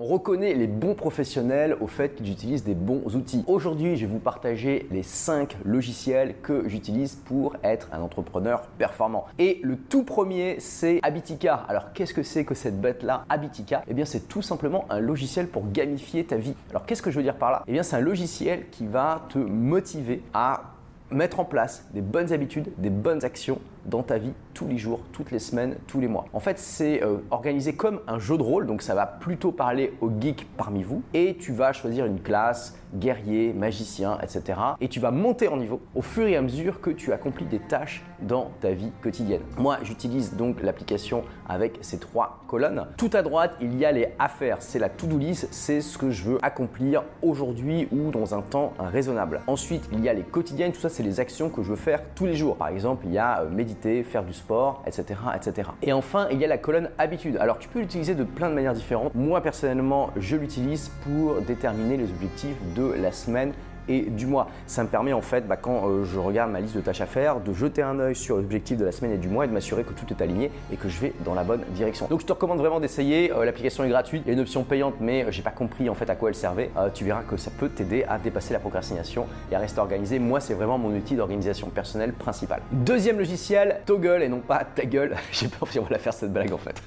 On reconnaît les bons professionnels au fait qu'ils utilisent des bons outils. Aujourd'hui, je vais vous partager les 5 logiciels que j'utilise pour être un entrepreneur performant. Et le tout premier, c'est Habitica. Alors, qu'est-ce que c'est que cette bête-là, Habitica? Eh bien, c'est tout simplement un logiciel pour gamifier ta vie. Alors, qu'est-ce que je veux dire par là? Eh bien, c'est un logiciel qui va te motiver à mettre en place des bonnes habitudes, des bonnes actions dans ta vie tous les jours, toutes les semaines, tous les mois. En fait, c'est euh, organisé comme un jeu de rôle, donc ça va plutôt parler aux geeks parmi vous. Et tu vas choisir une classe, guerrier, magicien, etc. Et tu vas monter en niveau au fur et à mesure que tu accomplis des tâches dans ta vie quotidienne. Moi, j'utilise donc l'application avec ces trois colonnes. Tout à droite, il y a les affaires, c'est la to-do list, c'est ce que je veux accomplir aujourd'hui ou dans un temps raisonnable. Ensuite, il y a les quotidiennes, tout ça, c'est les actions que je veux faire tous les jours. Par exemple, il y a euh, faire du sport, etc., etc. Et enfin, il y a la colonne habitude. Alors, tu peux l'utiliser de plein de manières différentes. Moi, personnellement, je l'utilise pour déterminer les objectifs de la semaine et du mois. Ça me permet en fait, bah, quand euh, je regarde ma liste de tâches à faire, de jeter un œil sur l'objectif de la semaine et du mois et de m'assurer que tout est aligné et que je vais dans la bonne direction. Donc je te recommande vraiment d'essayer. Euh, l'application est gratuite, il y a une option payante, mais euh, j'ai pas compris en fait à quoi elle servait. tu verras que ça peut t'aider à dépasser la procrastination et à rester organisé. Moi, c'est vraiment mon outil d'organisation personnelle principal. Deuxième logiciel, Toggle et non pas ta gueule. j'ai peur si on la faire cette blague en fait.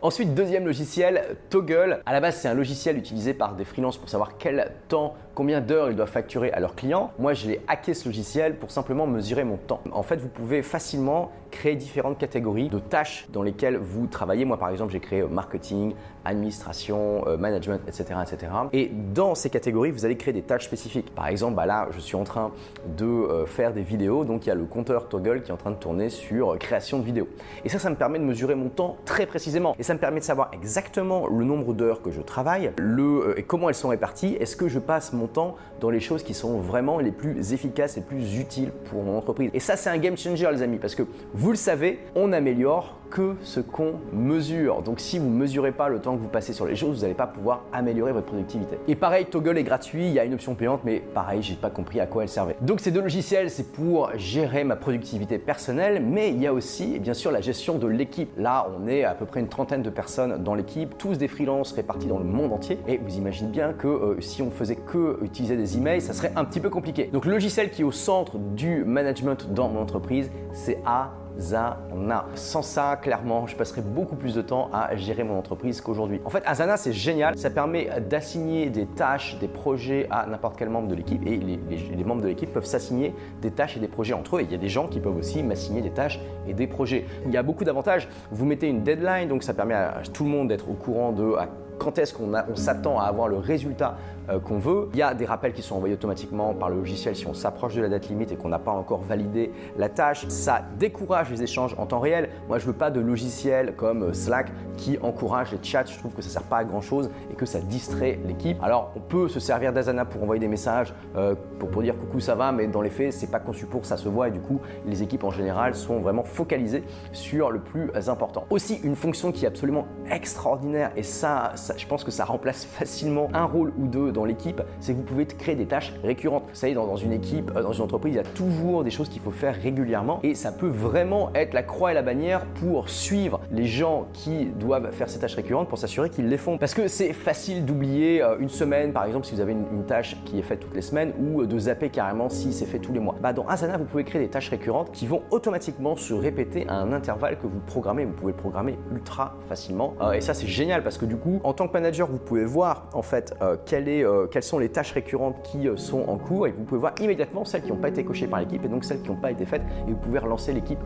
Ensuite, deuxième logiciel, Toggle. À la base, c'est un logiciel utilisé par des freelances pour savoir quel temps, combien d'heures ils doivent facturer à leurs clients. Moi, je l'ai hacké ce logiciel pour simplement mesurer mon temps. En fait, vous pouvez facilement créer différentes catégories de tâches dans lesquelles vous travaillez. Moi, par exemple, j'ai créé euh, marketing, administration, euh, management, etc., etc. Et dans ces catégories, vous allez créer des tâches spécifiques. Par exemple, bah là, je suis en train de euh, faire des vidéos, donc il y a le compteur Toggle qui est en train de tourner sur création de vidéos. Et ça, ça me permet de mesurer mon temps très précisément. Ça me permet de savoir exactement le nombre d'heures que je travaille, le, et comment elles sont réparties. Est-ce que je passe mon temps dans les choses qui sont vraiment les plus efficaces et plus utiles pour mon entreprise? Et ça, c'est un game changer, les amis, parce que vous le savez, on améliore que ce qu'on mesure. Donc si vous ne mesurez pas le temps que vous passez sur les choses, vous n'allez pas pouvoir améliorer votre productivité. Et pareil, Toggle est gratuit, il y a une option payante, mais pareil, j'ai pas compris à quoi elle servait. Donc ces deux logiciels, c'est pour gérer ma productivité personnelle, mais il y a aussi bien sûr la gestion de l'équipe. Là, on est à peu près une trentaine de personnes dans l'équipe, tous des freelances répartis dans le monde entier. Et vous imaginez bien que euh, si on faisait que utiliser des emails, ça serait un petit peu compliqué. Donc le logiciel qui est au centre du management dans mon entreprise, c'est A Asana. Sans ça, clairement, je passerai beaucoup plus de temps à gérer mon entreprise qu'aujourd'hui. En fait, Asana, c'est génial. Ça permet d'assigner des tâches, des projets à n'importe quel membre de l'équipe. Et les, membres de l'équipe peuvent s'assigner des tâches et des projets entre eux. Il y a des gens qui peuvent aussi m'assigner des tâches et des projets. Il y a beaucoup d'avantages. Vous mettez une deadline, donc ça permet à tout le monde d'être au courant de quand est-ce qu'on s'attend à avoir le résultat euh, qu'on veut. Il y a des rappels qui sont envoyés automatiquement par le logiciel si on s'approche de la date limite et qu'on n'a pas encore validé la tâche. Ça décourage les échanges en temps réel. Moi, je veux pas de logiciel comme euh, Slack qui encourage les chats. Je trouve que ça sert pas à grand chose et que ça distrait l'équipe. Alors, on peut se servir d'Asana pour envoyer des messages euh, pour, dire coucou, ça va, mais dans les faits, c'est pas conçu pour, ça se voit et du coup, les équipes en général sont vraiment focalisées sur le plus important. Aussi, une fonction qui est absolument extraordinaire et ça je pense que ça remplace facilement un rôle ou deux dans l'équipe, c'est que vous pouvez créer des tâches récurrentes. Vous savez, dans, une équipe, euh, dans une entreprise, il y a toujours des choses qu'il faut faire régulièrement et ça peut vraiment être la croix et la bannière pour suivre les gens qui doivent faire ces tâches récurrentes pour s'assurer qu'ils les font. Parce que c'est facile d'oublier euh, une semaine, par exemple, si vous avez une, tâche qui est faite toutes les semaines ou de zapper carrément si c'est fait tous les mois. Bah, dans Asana, vous pouvez créer des tâches récurrentes qui vont automatiquement se répéter à un intervalle que vous programmez. Vous pouvez le programmer ultra facilement. Euh, et ça, c'est génial parce que du coup, en tant que manager, vous pouvez voir en fait euh, euh, quelles sont les tâches récurrentes qui euh, sont en cours et vous pouvez voir immédiatement celles qui n'ont pas été cochées par l'équipe et donc celles qui n'ont pas été faites et vous pouvez relancer l'équipe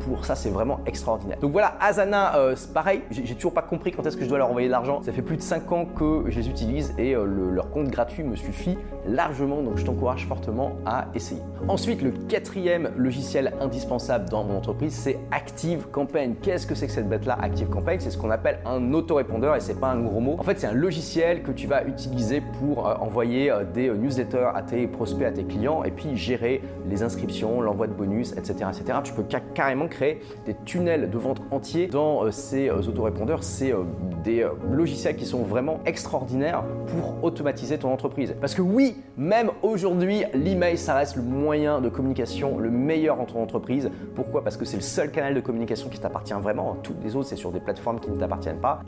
pour ça. C'est vraiment extraordinaire. Donc voilà, Asana, pareil. J'ai toujours pas compris quand est-ce que je dois leur envoyer de l'argent. Ça fait plus de 5 ans que je les utilise et leur compte gratuit me suffit largement. Donc je t'encourage fortement à essayer. Ensuite, le quatrième logiciel indispensable dans mon entreprise, c'est Active Campaign. Qu'est-ce que c'est que cette bête-là, Active Campaign? C'est ce qu'on appelle un autorépondeur et c'est pas un gros En fait, c'est un logiciel que tu vas utiliser pour euh, envoyer euh, des euh, newsletters à tes prospects, à tes clients et puis gérer les inscriptions, l'envoi de bonus, etc., etc. Tu peux carrément créer des tunnels de vente entiers dans ces autorépondeurs. C'est des logiciels qui sont vraiment extraordinaires pour automatiser ton entreprise. Parce que oui, même aujourd'hui, l'email, ça reste le moyen de communication le meilleur en ton entreprise. Pourquoi? Parce que c'est le seul canal de communication qui t'appartient vraiment. Toutes les autres, c'est sur des plateformes qui ne t'appartiennent pas.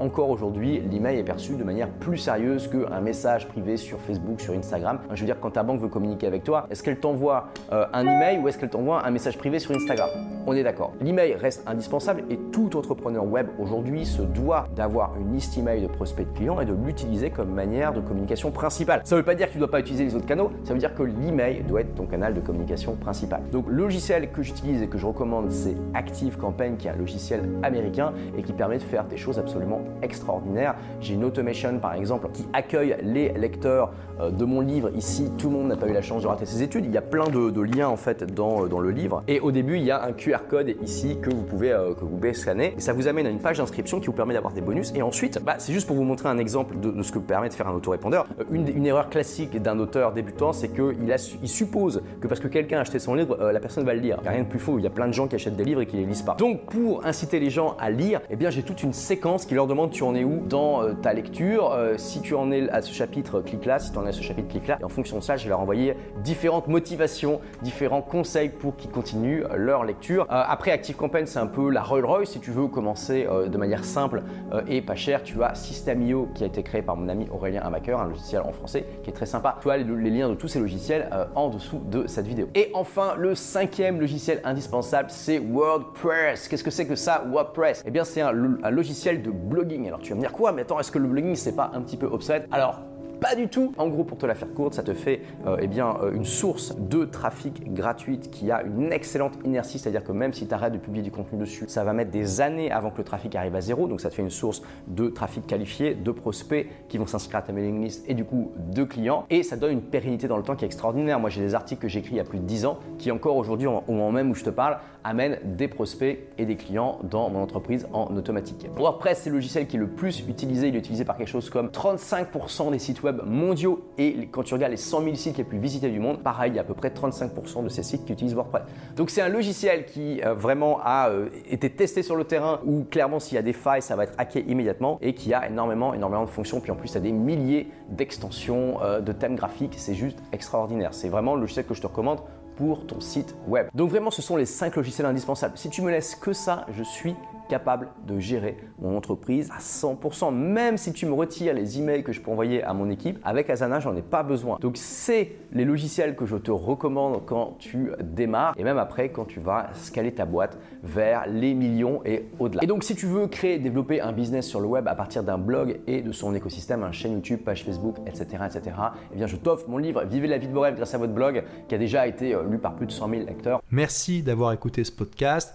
Encore aujourd'hui, l'email est perçu de manière plus sérieuse qu'un message privé sur Facebook, sur Instagram. Je veux dire, quand ta banque veut communiquer avec toi, est-ce qu'elle t'envoie euh, un email ou est-ce qu'elle t'envoie un message privé sur Instagram? On est d'accord. L'email reste indispensable et tout entrepreneur web aujourd'hui se doit d'avoir une liste email de prospects de clients et de l'utiliser comme manière de communication principale. Ça ne veut pas dire que tu ne dois pas utiliser les autres canaux, ça veut dire que l'email doit être ton canal de communication principal. Donc le logiciel que j'utilise et que je recommande, c'est Active Campaign, qui est un logiciel américain et qui permet de faire des choses absolument extraordinaires. J'ai une automation par exemple qui accueille les lecteurs euh, de mon livre. Ici, tout le monde n'a pas eu la chance de rater ses études. Il y a plein de, liens en fait dans, euh, dans, le livre. Et au début, il y a un QR code ici que vous pouvez, euh, que vous pouvez scanner. Et ça vous amène à une page d'inscription qui vous permet d'avoir des bonus. Et ensuite, bah, c'est juste pour vous montrer un exemple de, ce que permet de faire un autorépondeur. Une, une erreur classique d'un auteur débutant, c'est qu'il il suppose que parce que quelqu'un a acheté son livre, la personne va le lire. Il n'y a rien de plus faux. Il y a plein de gens qui achètent des livres et qui les lisent pas. Donc, pour inciter les gens à lire, eh j'ai toute une séquence qui leur demande tu en es où dans ta lecture. si tu en es à ce chapitre, clique là. Si tu en es à ce chapitre, clique là. Et en fonction de ça, je vais leur envoyer différentes motivations, différents conseils pour qu'ils continuent leur lecture. Euh, après, Active Campaign, c'est un peu la Rolls Royce. Si tu veux commencer euh, de manière simple euh, et pas chère, tu as System.io qui a été créé par mon ami Aurélien Amaker, un logiciel en français qui est très sympa. Tu as les, liens de tous ces logiciels en dessous de cette vidéo. Et enfin, le cinquième logiciel indispensable, c'est WordPress. Qu'est-ce que c'est que ça, WordPress? Eh bien, c'est un, un logiciel de blogging. Alors, tu vas me dire quoi? Mais attends, est-ce que le blogging, c'est pas un petit peu obsolète Alors, pas du tout. En gros, pour te la faire courte, ça te fait euh, eh bien, euh, une source de trafic gratuite qui a une excellente inertie, c'est-à-dire que même si tu arrêtes de publier du contenu dessus, ça va mettre des années avant que le trafic arrive à zéro. Donc ça te fait une source de trafic qualifié, de prospects qui vont s'inscrire à ta mailing list et du coup de clients. Et ça donne une pérennité dans le temps qui est extraordinaire. Moi, j'ai des articles que j'écris il y a plus de 10 ans qui encore aujourd'hui, au moment même où je te parle, amènent des prospects et des clients dans mon entreprise en automatique. WordPress, c'est le logiciel qui est le plus utilisé. Il est utilisé par quelque chose comme 35% des sites web mondiaux et quand tu regardes les 100 000 sites les plus visités du monde, pareil, il y a à peu près 35% de ces sites qui utilisent WordPress. Donc c'est un logiciel qui euh, vraiment a euh, été testé sur le terrain où clairement s'il y a des failles, ça va être hacké immédiatement et qui a énormément, énormément de fonctions. Puis en plus, tu as des milliers d'extensions, euh, de thèmes graphiques. C'est juste extraordinaire. C'est vraiment le logiciel que je te recommande pour ton site web. Donc vraiment, ce sont les 5 logiciels indispensables. Si tu me laisses que ça, je suis capable de gérer mon entreprise à 100%. Même si tu me retires les emails que je peux envoyer à mon équipe, avec Asana, j'en ai pas besoin. Donc c'est les logiciels que je te recommande quand tu démarres et même après quand tu vas scaler ta boîte vers les millions et au-delà. Et donc si tu veux créer, développer un business sur le web à partir d'un blog et de son écosystème, un chaîne YouTube, page Facebook, etc., etc., eh bien je t'offre mon livre Vivez la vie de vos rêves grâce à votre blog qui a déjà été euh, lu par plus de 100 000 lecteurs. Merci d'avoir écouté ce podcast.